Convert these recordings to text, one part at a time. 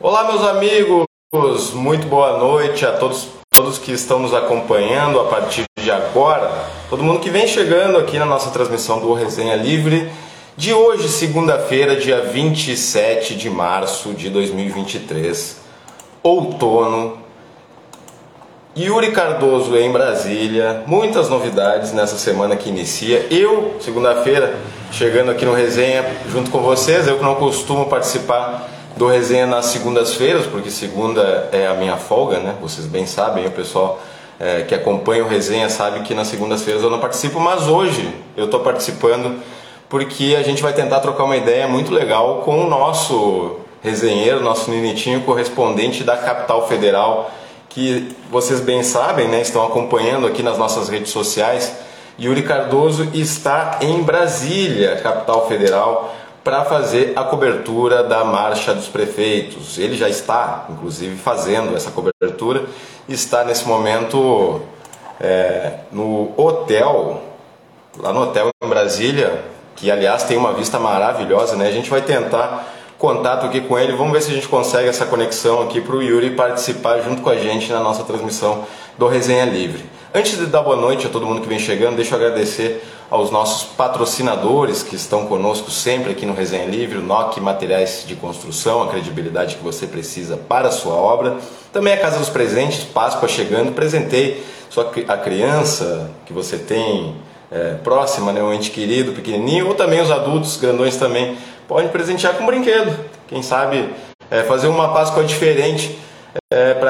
Olá, meus amigos, muito boa noite a todos, todos que estão nos acompanhando a partir de agora. Todo mundo que vem chegando aqui na nossa transmissão do Resenha Livre de hoje, segunda-feira, dia 27 de março de 2023, outono. Yuri Cardoso em Brasília, muitas novidades nessa semana que inicia. Eu, segunda-feira, chegando aqui no Resenha junto com vocês, eu que não costumo participar do resenha nas segundas-feiras, porque segunda é a minha folga, né? Vocês bem sabem, o pessoal é, que acompanha o resenha sabe que nas segundas-feiras eu não participo, mas hoje eu estou participando porque a gente vai tentar trocar uma ideia muito legal com o nosso resenheiro, nosso Ninitinho, correspondente da capital federal, que vocês bem sabem, né? Estão acompanhando aqui nas nossas redes sociais. Yuri Cardoso está em Brasília, capital federal para fazer a cobertura da Marcha dos Prefeitos. Ele já está, inclusive, fazendo essa cobertura, está nesse momento é, no hotel, lá no hotel em Brasília, que aliás tem uma vista maravilhosa, né? A gente vai tentar contato aqui com ele, vamos ver se a gente consegue essa conexão aqui para o Yuri participar junto com a gente na nossa transmissão do Resenha Livre. Antes de dar boa noite a todo mundo que vem chegando, deixa eu agradecer aos nossos patrocinadores que estão conosco sempre aqui no Resenha Livre, o NOC Materiais de Construção, a credibilidade que você precisa para a sua obra. Também a Casa dos Presentes, Páscoa chegando, presentei sua, a criança que você tem é, próxima, né, um ente querido, pequenininho, ou também os adultos, grandões também, podem presentear com um brinquedo. Quem sabe é, fazer uma Páscoa diferente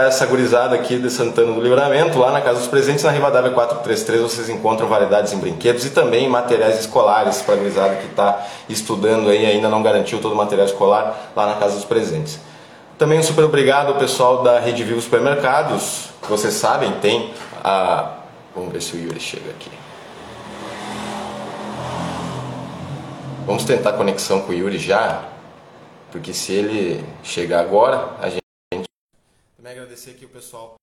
essa gurizada aqui de Santana do Livramento, lá na Casa dos Presentes, na Rivadavia 433, vocês encontram variedades em brinquedos e também materiais escolares para a gurizada que está estudando aí ainda não garantiu todo o material escolar lá na Casa dos Presentes. Também um super obrigado ao pessoal da Rede Vivo Supermercados, vocês sabem, tem a... Vamos ver se o Yuri chega aqui. Vamos tentar conexão com o Yuri já, porque se ele chegar agora, a gente também agradecer aqui o pessoal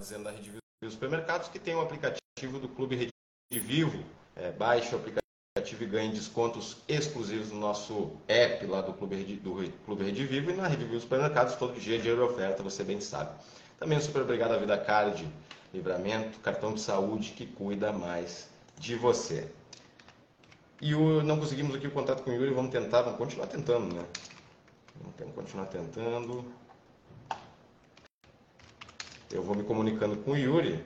fazendo da Rede Vivo dos Supermercados, que tem um aplicativo do Clube Rede Vivo. É, baixe o aplicativo e ganhe descontos exclusivos no nosso app lá do Clube Rede, do Clube Rede Vivo e na Rede Vivo Supermercados, todo dia dia de oferta, você bem sabe. Também super obrigado à Vida Card, Livramento, cartão de saúde que cuida mais de você. E o, não conseguimos aqui o contato com o Yuri, vamos tentar, vamos continuar tentando, né? Vamos continuar tentando eu vou me comunicando com o Yuri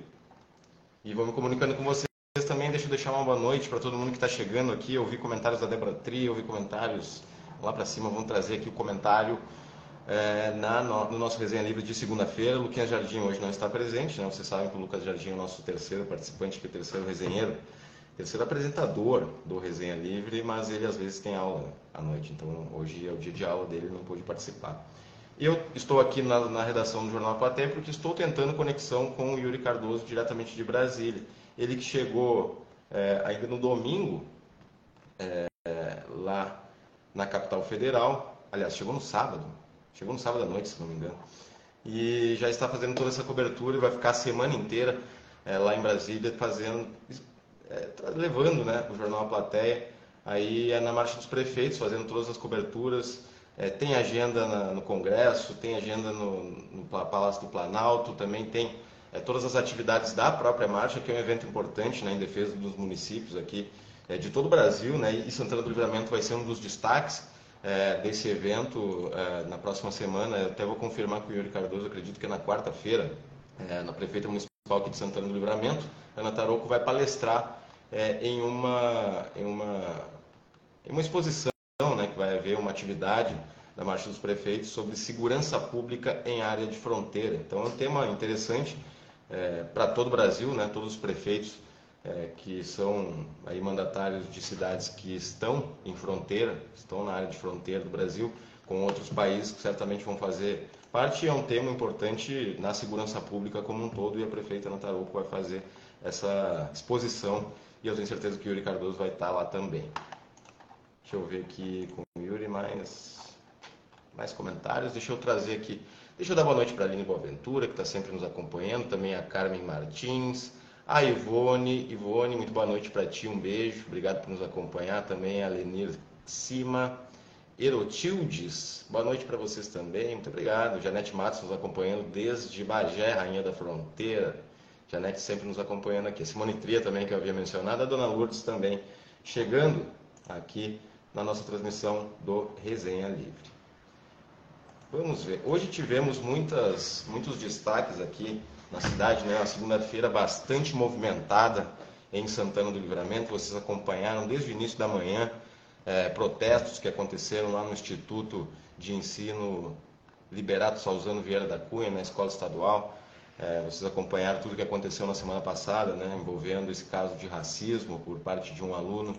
e vou me comunicando com vocês também. Deixa eu deixar uma boa noite para todo mundo que está chegando aqui. Eu vi comentários da Débora Tri, eu vi comentários lá para cima. Vamos trazer aqui o comentário é, na, no, no, nosso resenha livre de segunda-feira. O Luquinhas Jardim hoje não está presente, né? Vocês sabem que o Lucas Jardim é o nosso terceiro participante, que é terceiro resenheiro, terceiro apresentador do Resenha Livre, mas ele às vezes tem aula à noite, então hoje é o dia de aula dele, não pôde participar. Eu estou aqui na, na, redação do Jornal Platéia porque estou tentando conexão com o Yuri Cardoso, diretamente de Brasília. Ele que chegou é, ainda no domingo, é, lá na capital federal. Aliás, chegou no sábado. Chegou no sábado à noite, se não me engano. E já está fazendo toda essa cobertura e vai ficar a semana inteira é, lá em Brasília fazendo, é, levando né, o Jornal Platéia aí é na Marcha dos Prefeitos, fazendo todas as coberturas é, tem agenda na, no Congresso, tem agenda no, no, Palácio do Planalto, também tem é, todas as atividades da própria marcha, que é um evento importante né, em defesa dos municípios aqui é, de todo o Brasil, né, e Santana do Livramento vai ser um dos destaques é, desse evento é, na próxima semana. Eu até vou confirmar com o Yuri Cardoso, acredito que é na quarta-feira, é, na Prefeita Municipal aqui de Santana do Livramento, Ana Taroco vai palestrar em, uma, em, uma, em uma exposição né, que vai haver uma atividade da Marcha dos Prefeitos sobre segurança pública em área de fronteira. Então é um tema interessante é, para todo o Brasil, né, todos os prefeitos é, que são aí mandatários de cidades que estão em fronteira, estão na área de fronteira do Brasil com outros países que certamente vão fazer parte. É um tema importante na segurança pública como um todo e a prefeita Nataruco vai fazer essa exposição e eu tenho certeza que o Yuri Cardoso vai estar lá também. Deixa eu ver aqui com o Yuri mais, mais comentários. Deixa eu trazer aqui. Deixa eu dar boa noite para a Aline Boaventura, que está sempre nos acompanhando. Também a Carmen Martins. A Ivone. Ivone, muito boa noite para ti. Um beijo. Obrigado por nos acompanhar. Também a Lenir Cima. Erotildes. Boa noite para vocês também. Muito obrigado. Janete Matos nos acompanhando desde Bagé, Rainha da Fronteira. Janete sempre nos acompanhando aqui. Simone Tria também, que eu havia mencionado. A Dona Lourdes também chegando aqui na nossa transmissão do Resenha Livre. Vamos ver. Hoje tivemos muitas, muitos destaques aqui na cidade, né? Uma segunda-feira bastante movimentada em Santana do Livramento. Vocês acompanharam desde o início da manhã é, protestos que aconteceram lá no Instituto de Ensino Liberato Salzano Vieira da Cunha, na escola estadual. É, vocês acompanharam tudo o que aconteceu na semana passada, né, envolvendo esse caso de racismo por parte de um aluno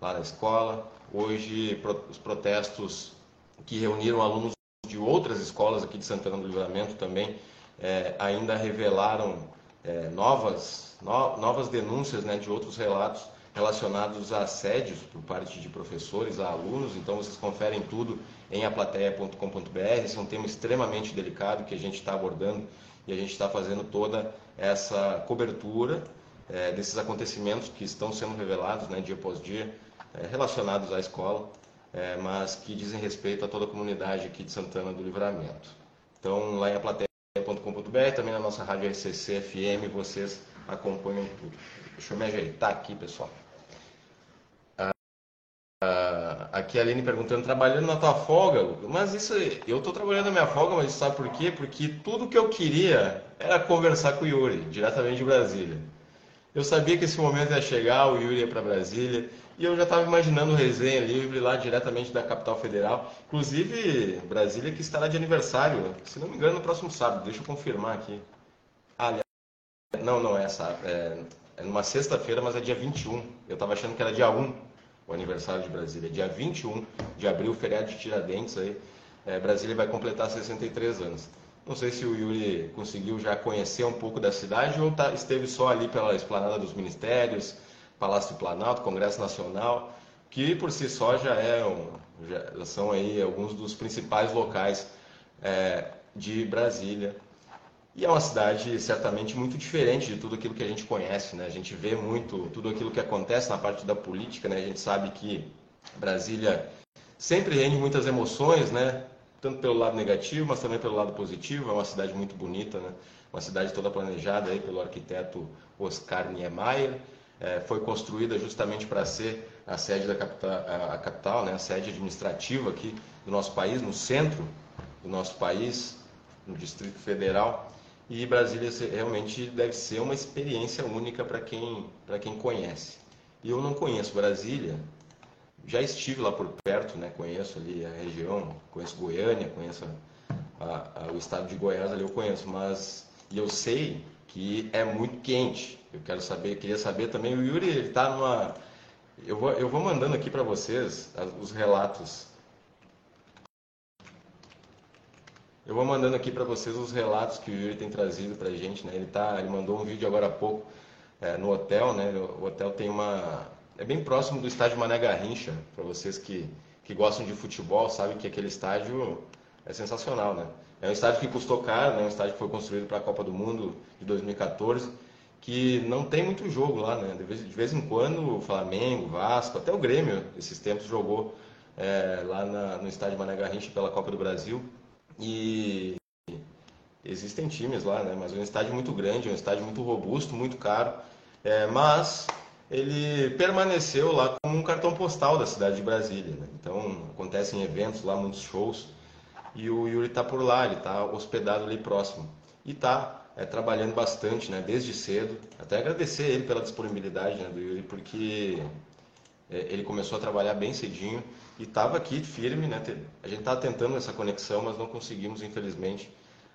lá na escola. Hoje, os protestos que reuniram alunos de outras escolas aqui de Santana do Livramento também é, ainda revelaram é, novas, no, novas denúncias né, de outros relatos relacionados a assédios por parte de professores a alunos. Então vocês conferem tudo em aplateia.com.br. Esse é um tema extremamente delicado que a gente está abordando e a gente está fazendo toda essa cobertura é, desses acontecimentos que estão sendo revelados né, dia após dia, é, relacionados à escola, é, mas que dizem respeito a toda a comunidade aqui de Santana do Livramento. Então, lá em aplateia.com.br, também na nossa rádio RCC FM, vocês acompanham tudo. Deixa eu me ajeitar aqui, pessoal. Ah, aqui a Aline perguntando, trabalhando na tua folga, mas isso, eu estou trabalhando na minha folga, mas sabe por quê? Porque tudo que eu queria era conversar com o Yuri, diretamente de Brasília. Eu sabia que esse momento ia chegar, o Yuri ia para Brasília, e eu já estava imaginando o resenha livre lá diretamente da capital federal. Inclusive, Brasília que estará de aniversário, se não me engano, no próximo sábado. Deixa eu confirmar aqui. Ah, não, não é sábado. É, é numa sexta-feira, mas é dia 21. Eu estava achando que era dia 1 o aniversário de Brasília. Dia 21 de abril, feriado de Tiradentes, aí, é, Brasília vai completar 63 anos. Não sei se o Yuri conseguiu já conhecer um pouco da cidade ou tá, esteve só ali pela esplanada dos ministérios, Palácio do Planalto, Congresso Nacional, que por si só já, é um, já são aí alguns dos principais locais é, de Brasília e é uma cidade certamente muito diferente de tudo aquilo que a gente conhece, né? A gente vê muito tudo aquilo que acontece na parte da política, né? A gente sabe que Brasília sempre rende muitas emoções, né? Tanto pelo lado negativo, mas também pelo lado positivo. É uma cidade muito bonita, né? Uma cidade toda planejada aí pelo arquiteto Oscar Niemeyer. É, foi construída justamente para ser a sede da capital, a, capital, né? A sede administrativa aqui do nosso país, no centro do nosso país, no Distrito Federal. E Brasília realmente deve ser uma experiência única para quem, quem conhece. E eu não conheço Brasília, já estive lá por perto, né? conheço ali a região, conheço Goiânia, conheço a, a, o estado de Goiás, ali eu conheço, mas e eu sei que é muito quente. Eu quero saber, queria saber também, o Yuri está numa. Eu vou, eu vou mandando aqui para vocês os relatos Eu vou mandando aqui para vocês os relatos que o Yuri tem trazido para a gente. Né? Ele, tá, ele mandou um vídeo agora há pouco é, no hotel. Né? O hotel tem uma. É bem próximo do estádio Mané Garrincha. Para vocês que, que gostam de futebol, sabem que aquele estádio é sensacional. Né? É um estádio que custou caro, né? um estádio que foi construído para a Copa do Mundo de 2014 que não tem muito jogo lá, né? De vez, de vez em quando o Flamengo, Vasco, até o Grêmio, esses tempos jogou é, lá na, no estádio Mané Garrincha pela Copa do Brasil. E existem times lá, né? Mas é um estádio muito grande, é um estádio muito robusto, muito caro. É, mas ele permaneceu lá como um cartão postal da cidade de Brasília. Né? Então acontecem eventos lá, muitos shows. E o Yuri está por lá, ele está hospedado ali próximo. E está é, trabalhando bastante, né? Desde cedo. Até agradecer ele pela disponibilidade né, do Yuri, porque é, ele começou a trabalhar bem cedinho e estava aqui firme, né? A gente estava tentando essa conexão, mas não conseguimos, infelizmente.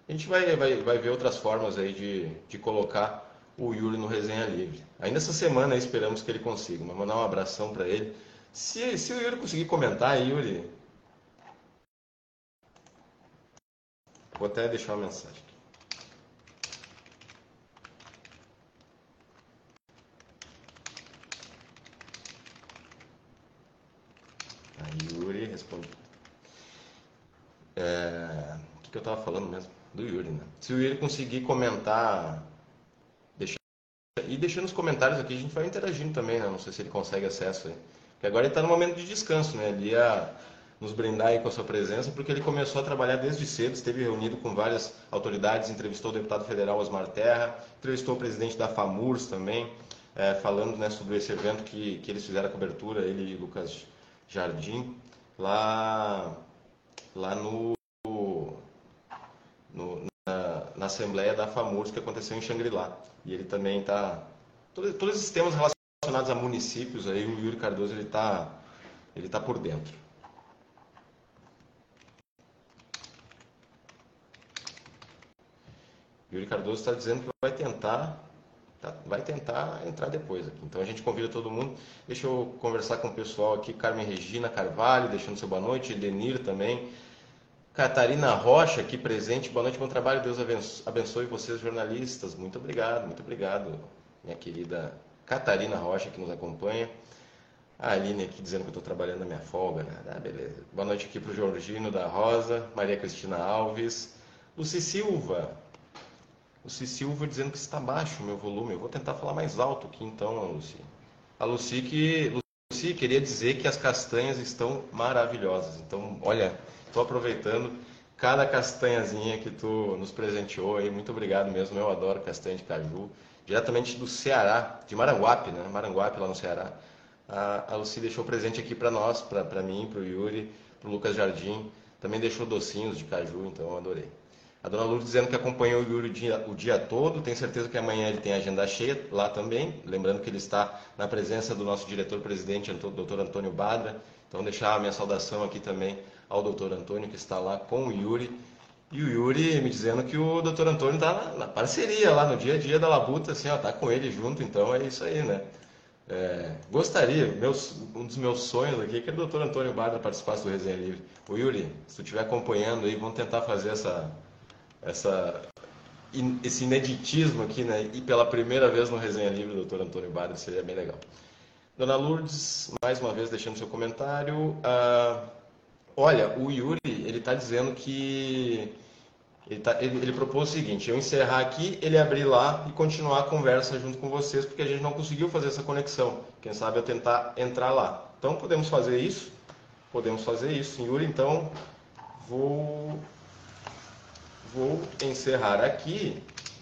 A gente vai, vai, vai ver outras formas aí de, de colocar o Yuri no Resenha Livre. Ainda essa semana esperamos que ele consiga, mas mandar um abração para ele. Se, se o Yuri conseguir comentar, Yuri. Vou até deixar uma mensagem. Yuri responde. É... O que, eu estava falando mesmo? Do Yuri, né? Se o Yuri conseguir comentar, e deixando nos comentários aqui, a gente vai interagindo também, né? Não sei se ele consegue acesso aí. Porque agora ele está no momento de descanso, né? Ele ia nos brindar aí com a sua presença, porque ele começou a trabalhar desde cedo, esteve reunido com várias autoridades, entrevistou o deputado federal Osmar Terra, entrevistou o presidente da FAMURS também, é, falando né, sobre esse evento que, que eles fizeram a cobertura, ele e Lucas Jardim, lá, lá no, no na, na, Assembleia da FAMURS que aconteceu em Xangri-Lá. E ele também está... Todos, todos esses temas relacionados a municípios, aí o Yuri Cardoso está ele tá por dentro. Yuri Cardoso está dizendo que vai tentar, tá, vai tentar entrar depois aqui. Então a gente convida todo mundo. Deixa eu conversar com o pessoal aqui. Carmen Regina Carvalho, deixando seu boa noite. Edenir também. Catarina Rocha aqui presente. Boa noite, bom trabalho. Deus abençoe vocês, jornalistas. Muito obrigado, muito obrigado, minha querida Catarina Rocha que nos acompanha. A Aline aqui dizendo que eu estou trabalhando na minha folga. Né? Ah, beleza. Boa noite aqui para o Georgino da Rosa, Maria Cristina Alves, Luci Silva, Luci Silva dizendo que está baixo o meu volume. Eu vou tentar falar mais alto aqui então, Luci. A Luci que. Luci, queria dizer que as castanhas estão maravilhosas. Então, olha, estou aproveitando cada castanhazinha que tu nos presenteou aí. Muito obrigado mesmo. Eu adoro castanha de caju. Diretamente do Ceará, de Maranguape, né? Maranguape, lá no Ceará. A, a Luci deixou presente aqui para nós, para mim, para o Yuri, para o Lucas Jardim. Também deixou docinhos de caju, então eu adorei. A dona Lourdes dizendo que acompanhou o Yuri o dia, o dia todo, tenho certeza que amanhã ele tem agenda cheia lá também. Lembrando que ele está na presença do nosso diretor-presidente, doutor Antônio Badra. Então, deixar a minha saudação aqui também ao doutor Antônio, que está lá com o Yuri. E o Yuri me dizendo que o doutor Antônio está na, na, parceria lá no dia a dia da Labuta, assim, ó, tá com ele junto, então é isso aí, né? É, gostaria, meus, um dos meus sonhos aqui é que o doutor Antônio Badra participasse do Resenha Livre. O Yuri, se tu estiver acompanhando aí, vamos tentar fazer essa, essa, esse ineditismo aqui, né? E pela primeira vez no Resenha Livre, doutor Antônio Badra, seria bem legal. Dona Lourdes, mais uma vez deixando seu comentário. Ah, olha, o Yuri, ele está dizendo que ele, tá, ele, ele, propôs o seguinte: eu encerrar aqui, ele abrir lá e continuar a conversa junto com vocês, porque a gente não conseguiu fazer essa conexão. Quem sabe eu tentar entrar lá. Então podemos fazer isso? Podemos fazer isso, Yuri. Então vou vou encerrar aqui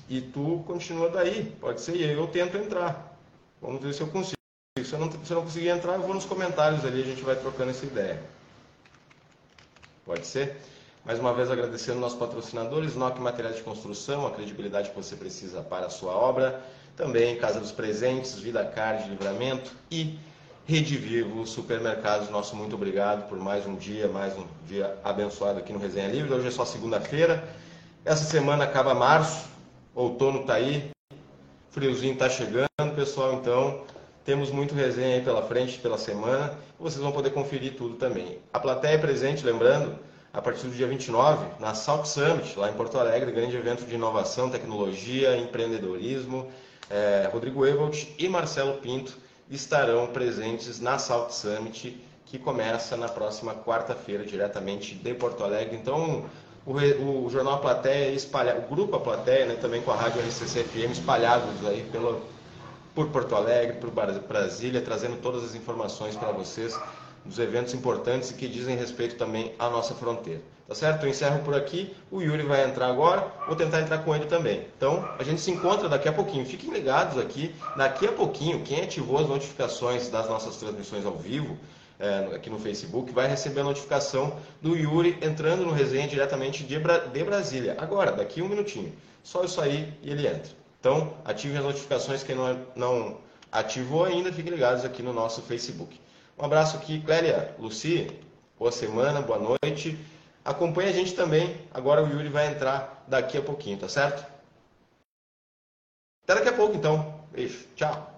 e tu continua daí. Pode ser, e eu tento entrar. Vamos ver se eu consigo. Se eu, não, se eu não conseguir entrar, eu vou nos comentários ali, a gente vai trocando essa ideia. Pode ser? Mais uma vez agradecendo nossos patrocinadores, NOC Materiais de Construção, a credibilidade que você precisa para a sua obra. Também Casa dos Presentes, Vida Card, Livramento e Rede Vivo Supermercados. Nosso muito obrigado por mais um dia, mais um dia abençoado aqui no Resenha Livre. Hoje é só segunda-feira. Essa semana acaba março, outono está aí, friozinho está chegando, pessoal. Então, temos muito resenha aí pela frente, pela semana. Vocês vão poder conferir tudo também. A plateia é presente, lembrando, a partir do dia 29, na Salt Summit, lá em Porto Alegre, grande evento de inovação, tecnologia, empreendedorismo. É, Rodrigo Evolt e Marcelo Pinto estarão presentes na Salt Summit, que começa na próxima quarta-feira, diretamente de Porto Alegre. Então, o, o jornal Plateia espalhado, o grupo A Plateia, né, também com a rádio RCC-FM espalhados aí pelo, por Porto Alegre, por Brasília, trazendo todas as informações para vocês dos eventos importantes e que dizem respeito também à nossa fronteira. Tá certo? Eu encerro por aqui. O Yuri vai entrar agora. Vou tentar entrar com ele também. Então, a gente se encontra daqui a pouquinho. Fiquem ligados aqui. Daqui a pouquinho, quem ativou as notificações das nossas transmissões ao vivo, é, aqui no Facebook, vai receber a notificação do Yuri entrando no resenha diretamente de, Bra de Brasília. Agora, daqui um minutinho. Só eu sair e ele entra. Então, ativem as notificações. Quem não, não ativou ainda, fiquem ligados aqui no nosso Facebook. Um abraço aqui, Clélia, Luci. Boa semana, boa noite. Acompanhe a gente também. Agora o Yuri vai entrar daqui a pouquinho, tá certo? Até daqui a pouco, então. Beijo. Tchau.